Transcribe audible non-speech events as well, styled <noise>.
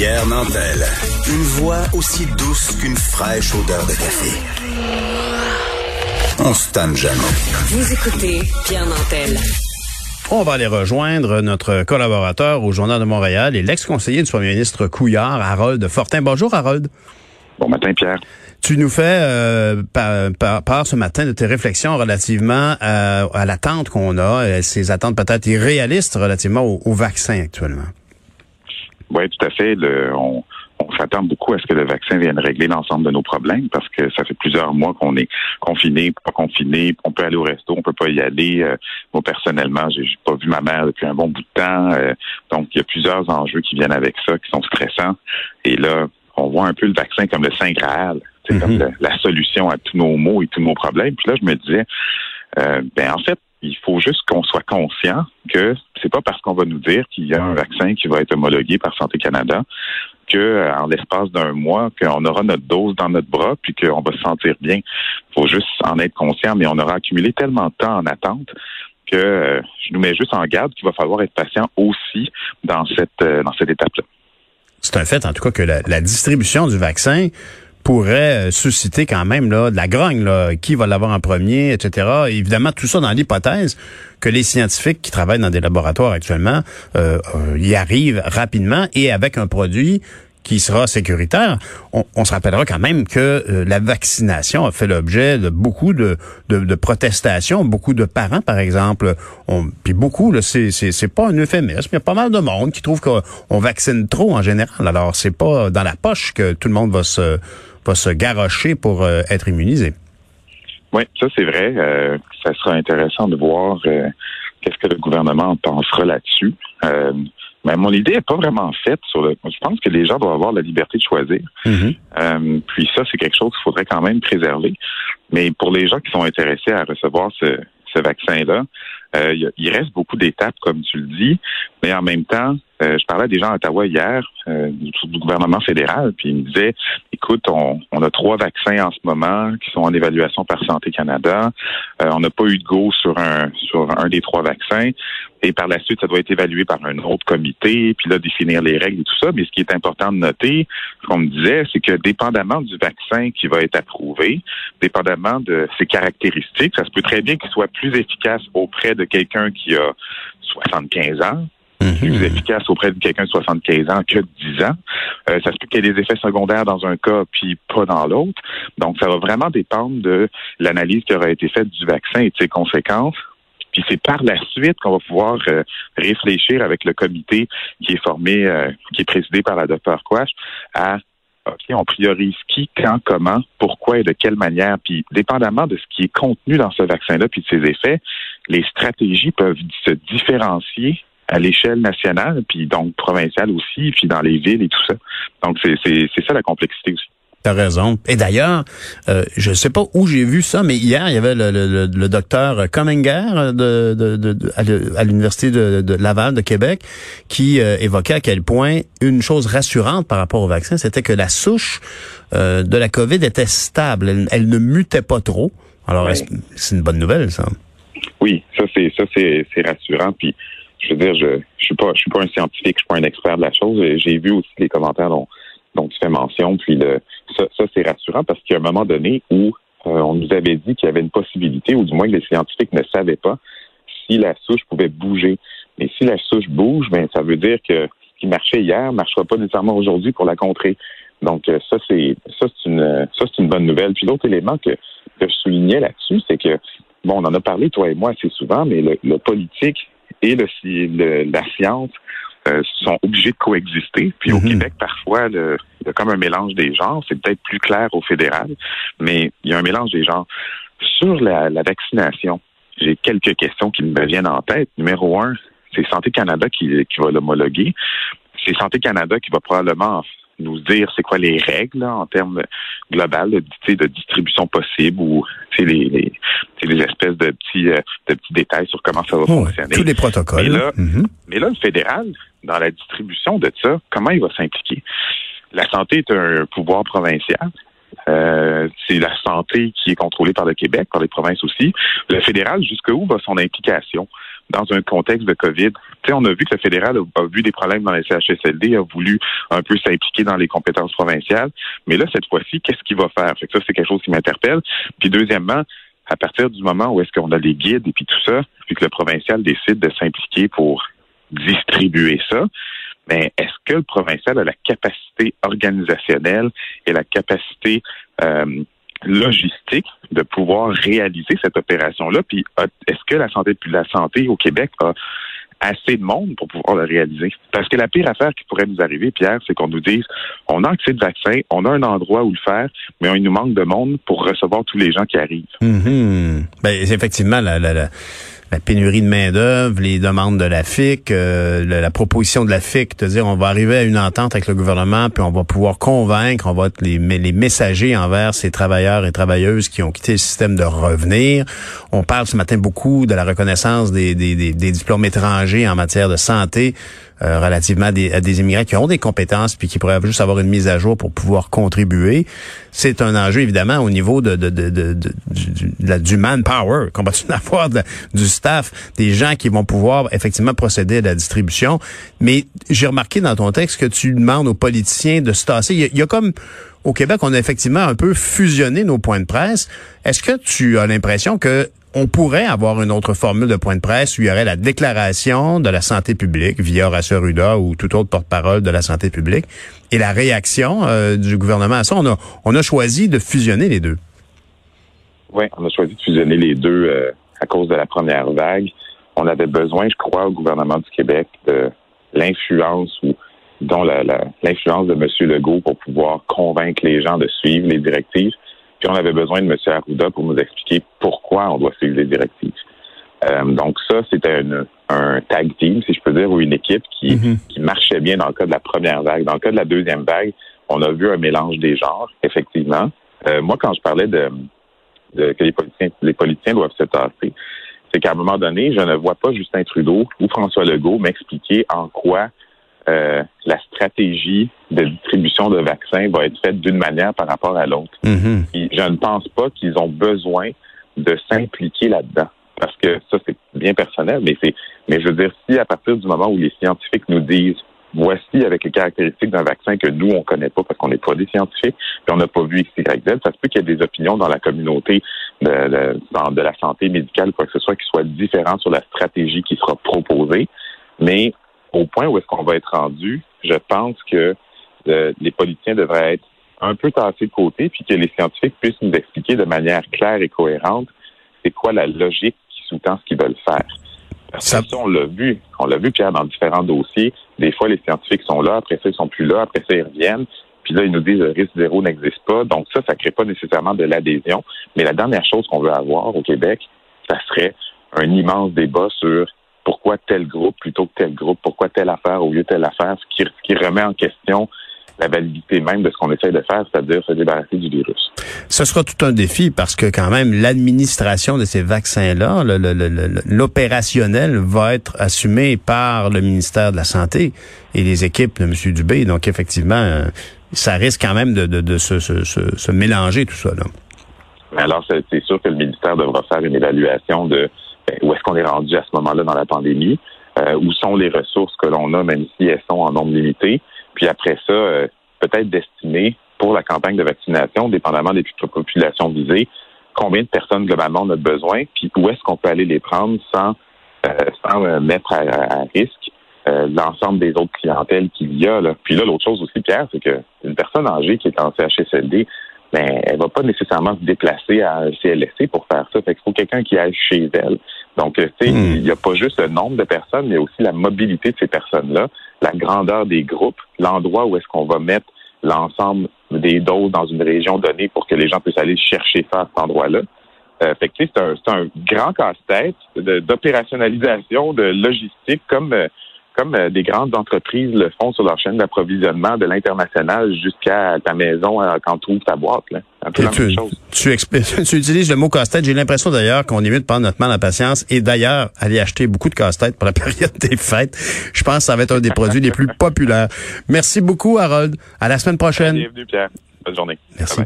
Pierre Nantel. Une voix aussi douce qu'une fraîche odeur de café. On se tanne jamais. Vous écoutez Pierre Nantel. On va aller rejoindre notre collaborateur au Journal de Montréal et l'ex-conseiller du premier ministre Couillard, Harold Fortin. Bonjour, Harold. Bon matin, Pierre. Tu nous fais euh, part, ce matin de tes réflexions relativement à, à l'attente qu'on a, et ces attentes peut-être irréalistes relativement au, au, vaccin actuellement. Oui, tout à fait. Le, on, on s'attend beaucoup à ce que le vaccin vienne régler l'ensemble de nos problèmes parce que ça fait plusieurs mois qu'on est confiné, pas confiné, on peut aller au resto, on peut pas y aller. Euh, moi personnellement, j'ai pas vu ma mère depuis un bon bout de temps, euh, donc il y a plusieurs enjeux qui viennent avec ça, qui sont stressants. Et là, on voit un peu le vaccin comme le saint graal, c'est comme mhm. la solution à tous nos maux et tous nos problèmes. Puis là, je me disais, euh, ben en fait, il faut juste qu'on soit conscient que c'est pas parce qu'on va nous dire qu'il y a un vaccin qui va être homologué par Santé Canada que euh, en l'espace d'un mois qu'on aura notre dose dans notre bras puis qu'on va se sentir bien. Il faut juste en être conscient, mais on aura accumulé tellement de temps en attente que euh, je nous mets juste en garde qu'il va falloir être patient aussi dans cette euh, dans cette étape-là. C'est un fait, en tout cas, que la distribution du vaccin pourrait euh, susciter quand même là, de la grogne, là, qui va l'avoir en premier, etc. évidemment, tout ça dans l'hypothèse que les scientifiques qui travaillent dans des laboratoires actuellement euh, euh, y arrivent rapidement et avec un produit qui sera sécuritaire. On, se rappellera quand même que la vaccination a fait l'objet de beaucoup de, de, protestations, beaucoup de parents, par exemple. On, puis beaucoup, c'est, c'est, pas un euphémisme. Il y a pas mal de monde qui trouve qu'on vaccine trop en général. Alors, c'est pas dans la poche que tout le monde va se va se garrocher pour euh, être immunisé. Oui, ça c'est vrai. Euh, ça sera intéressant de voir euh, qu'est-ce que le gouvernement pensera là-dessus. mais mon idée n'est pas vraiment faite sur le. Je pense que les gens doivent avoir la liberté de choisir. Mm-hmm. puis ça, c'est quelque chose qu'il faudrait quand même préserver. Mais pour les gens qui sont intéressés à recevoir ce, ce vaccin-là, il reste beaucoup d'étapes, comme tu le dis, mais en même temps, euh, je parlais à des gens à Ottawa hier euh, du, gouvernement fédéral, puis ils me disaient écoute, on, on, a trois vaccins en ce moment qui sont en évaluation par Santé Canada. Euh, on n'a pas eu de go sur un sur un des trois vaccins. Et par la suite, ça doit être évalué par un autre comité, puis là, définir les règles et tout ça. Mais ce qui est important de noter, qu'on me disait, c'est que dépendamment du vaccin qui va être approuvé, dépendamment de ses caractéristiques, ça se peut très bien qu'il soit plus efficace auprès de quelqu'un qui a 75 ans plus mhm. efficace auprès de quelqu'un de 75 ans que de 10 ans. Euh, ça se peut qu'il y ait des effets secondaires dans un cas, puis pas dans l'autre. Donc, ça va vraiment dépendre de l'analyse qui aura été faite du vaccin et de ses conséquences. Puis c'est par la suite qu'on va pouvoir euh, réfléchir avec le comité qui est formé, euh, qui est présidé par la docteur Quash, à OK, on priorise qui, quand, comment, pourquoi et de quelle manière. Puis, dépendamment de ce qui est contenu dans ce vaccin-là puis de ses effets, les stratégies peuvent se différencier à l'échelle nationale, puis donc provinciale aussi, puis dans les villes et tout ça. Donc c'est ça la complexité aussi. T'as raison. Et d'ailleurs, euh, je sais pas où j'ai vu ça, mais hier, il y avait le, le, le docteur Comminger de, de, de, à l'Université de, Laval de Québec qui euh, évoquait à quel point une chose rassurante par rapport au vaccin, c'était que la souche euh, de la COVID était stable. Elle, ne mutait pas trop. Alors, c'est une bonne nouvelle, ça? Oui, ça c'est ça c'est rassurant. Puis je veux dire, je, je suis pas, je suis pas un scientifique, je suis pas un expert de la chose. J'ai vu aussi les commentaires dont, dont tu fais mention. Puis le, ça, ça c'est rassurant parce qu'il y a un moment donné où euh, on nous avait dit qu'il y avait une possibilité, ou du moins que les scientifiques ne savaient pas si la souche pouvait bouger. Mais si la souche bouge, ben ça veut dire que ce qui marchait hier marchera pas nécessairement aujourd'hui pour la contrer. Donc euh, ça c'est ça c'est une ça c'est une bonne nouvelle. Puis l'autre élément que, que je soulignais là-dessus, c'est que bon, on en a parlé toi et moi assez souvent, mais le, le politique et le, la science euh, sont obligés de coexister. Puis au mhm. Québec, parfois, le, il y a comme un mélange des genres. C'est peut-être plus clair au fédéral, mais il y a un mélange des genres. Sur la, la vaccination, j'ai quelques questions qui me viennent en tête. Numéro un, c'est Santé Canada qui, qui va l'homologuer. C'est Santé Canada qui va probablement nous dire c'est quoi les règles en termes global de, de distribution possible ou les, les, les espèces de petits, euh, de petits détails sur comment ça va fonctionner. Tous les protocoles. Mais là, mm-hmm. mais là, le fédéral, dans la distribution de ça, comment il va s'impliquer? La santé est un pouvoir provincial. Euh, c'est la santé qui est contrôlée par le Québec, par les provinces aussi. Le fédéral, jusqu'où va son implication? dans un contexte de COVID. sais, on a vu que le fédéral a, vu des problèmes dans les CHSLD, a voulu un peu s'impliquer dans les compétences provinciales. Mais là, cette fois-ci, qu'est-ce qu'il va faire? Fait que ça, c'est quelque chose qui m'interpelle. Puis deuxièmement, à partir du moment où est-ce qu'on a des guides et puis tout ça, puis que le provincial décide de s'impliquer pour distribuer ça, mais est-ce que le provincial a la capacité organisationnelle et la capacité euh, logistique de pouvoir réaliser cette opération-là? Puis est-ce que la santé, la santé au Québec a assez de monde pour pouvoir le réaliser. Parce que la pire affaire qui pourrait nous arriver, Pierre, c'est qu'on nous dise on a accès de vaccins, on a un endroit où le faire, mais il nous manque de monde pour recevoir tous les gens qui arrivent. Mm Ben, effectivement, la la pénurie de main-d'œuvre, les demandes de la FIC, euh, la, proposition de la FIC de dire on va arriver à une entente avec le gouvernement, puis on va pouvoir convaincre, on va être les, messagers envers ces travailleurs et travailleuses qui ont quitté le système de revenir. On parle ce matin beaucoup de la reconnaissance des diplômes étrangers en matière de santé. Euh, relativement à des, à immigrants qui ont des compétences puis qui pourraient juste avoir une mise à jour pour pouvoir contribuer. C'est un enjeu évidemment au niveau de, de, de, de, du, la, du manpower, qu'on va <laughs> avoir du staff, des gens qui vont pouvoir effectivement procéder à la distribution. Mais j'ai remarqué dans ton texte que tu demandes aux politiciens de se tasser. Il y a, comme au Québec, on a effectivement un peu fusionné nos points de presse. Est-ce que tu as l'impression que on pourrait avoir une autre formule de point de presse où il y aurait la déclaration de la santé publique via Horacio Ruda ou tout autre porte-parole de la santé publique et la réaction euh, du gouvernement à ça. On a, on a choisi de fusionner les deux. Oui, on a choisi de fusionner les deux euh, à cause de la première vague. On avait besoin, je crois, au gouvernement du Québec de l'influence ou dont l'influence de M. Legault pour pouvoir convaincre les gens de suivre les directives. Puis on avait besoin de M. Arruda pour nous expliquer pourquoi on doit suivre les directives. Euh, donc ça, c'était un tag team, si je peux dire, ou une équipe qui, mhm. qui marchait bien dans le cas de la première vague. Dans le cas de la deuxième vague, on a vu un mélange des genres, effectivement. Euh, moi, quand je parlais de, de, que les politiciens, les politiciens doivent se tasser, c'est qu'à un moment donné, je ne vois pas Justin Trudeau ou François Legault m'expliquer en quoi euh, la stratégie de distribution de vaccins va être faite d'une manière par rapport à l'autre. Mm-hmm. Je ne pense pas qu'ils ont besoin de s'impliquer là-dedans. Parce que ça, c'est bien personnel, mais c'est, mais je veux dire, si à partir du moment où les scientifiques nous disent voici avec les caractéristiques d'un vaccin que nous, on connaît pas parce qu'on n'est pas des scientifiques, puis on n'a pas vu X, Y, Z. Ça se peut qu'il y ait des opinions dans la communauté de, de, de la santé médicale, quoi que ce soit, qui soient différentes sur la stratégie qui sera proposée. Mais au point où est-ce qu'on va être rendu, je pense que euh, les politiciens devraient être un peu tassés de côté, puis que les scientifiques puissent nous expliquer de manière claire et cohérente c'est quoi la logique qui sous-tend ce qu'ils veulent faire. ça, on l'a vu, on l'a vu, Pierre, dans différents dossiers. Des fois, les scientifiques sont là, après ça, ils sont plus là, après ça, ils reviennent. Puis là, ils nous disent le risque zéro n'existe pas. Donc ça, ça crée pas nécessairement de l'adhésion. Mais la dernière chose qu'on veut avoir au Québec, ça serait un immense débat sur pourquoi tel groupe plutôt que tel groupe, pourquoi telle affaire au lieu de telle affaire, ce qui, remet en question la validité même de ce qu'on essaie de faire, c'est-à-dire se débarrasser du virus. Ce sera tout un défi parce que quand même l'administration de ces vaccins-là, l'opérationnel va être assumé par le ministère de la Santé et les équipes de M. Dubé. Donc effectivement, euh, ça risque quand même de, se, mélanger tout ça. Là. Alors c'est sûr que le ministère devra faire une évaluation de ben, où est-ce qu'on est rendu à ce moment-là dans la pandémie, euh, où sont les ressources que l'on a, même si elles sont en nombre limité. Puis après ça, euh, peut-être destiné pour la campagne de vaccination, dépendamment des populations visées, combien de personnes globalement on a besoin, puis où est-ce qu'on peut aller les prendre sans, euh, sans mettre à, risque l'ensemble des autres clientèles qu'il y a. Là. Puis là, l'autre chose aussi, Pierre, c'est qu'une personne âgée qui est en CHSLD, mais elle va pas nécessairement se déplacer à un CLSC pour faire ça. Fait qu'il faut quelqu'un qui aille chez elle. Donc, tu sais, hmm. il n'y a pas juste le nombre de personnes, mais aussi la mobilité de ces personnes-là, la grandeur des groupes, l'endroit où est-ce qu'on va mettre l'ensemble des doses dans une région donnée pour que les gens puissent aller chercher ça à cet endroit-là. Euh, fait que, c'est un, un grand casse-tête d'opérationnalisation, de, logistique, comme euh, comme euh, des grandes entreprises le font sur leur chaîne d'approvisionnement de l'international jusqu'à ta maison euh, quand tu ouvres ta boîte. Là. tu, tu, <laughs> tu, utilises le mot casse-tête. J'ai l'impression d'ailleurs qu'on est mieux de prendre notre mal en patience et d'ailleurs aller acheter beaucoup de casse-tête pour la <laughs> période des fêtes. Je pense que ça va être un des produits les plus <laughs> populaires. Merci beaucoup, Harold. À la semaine prochaine. Bienvenue, Pierre. Bonne journée. Merci.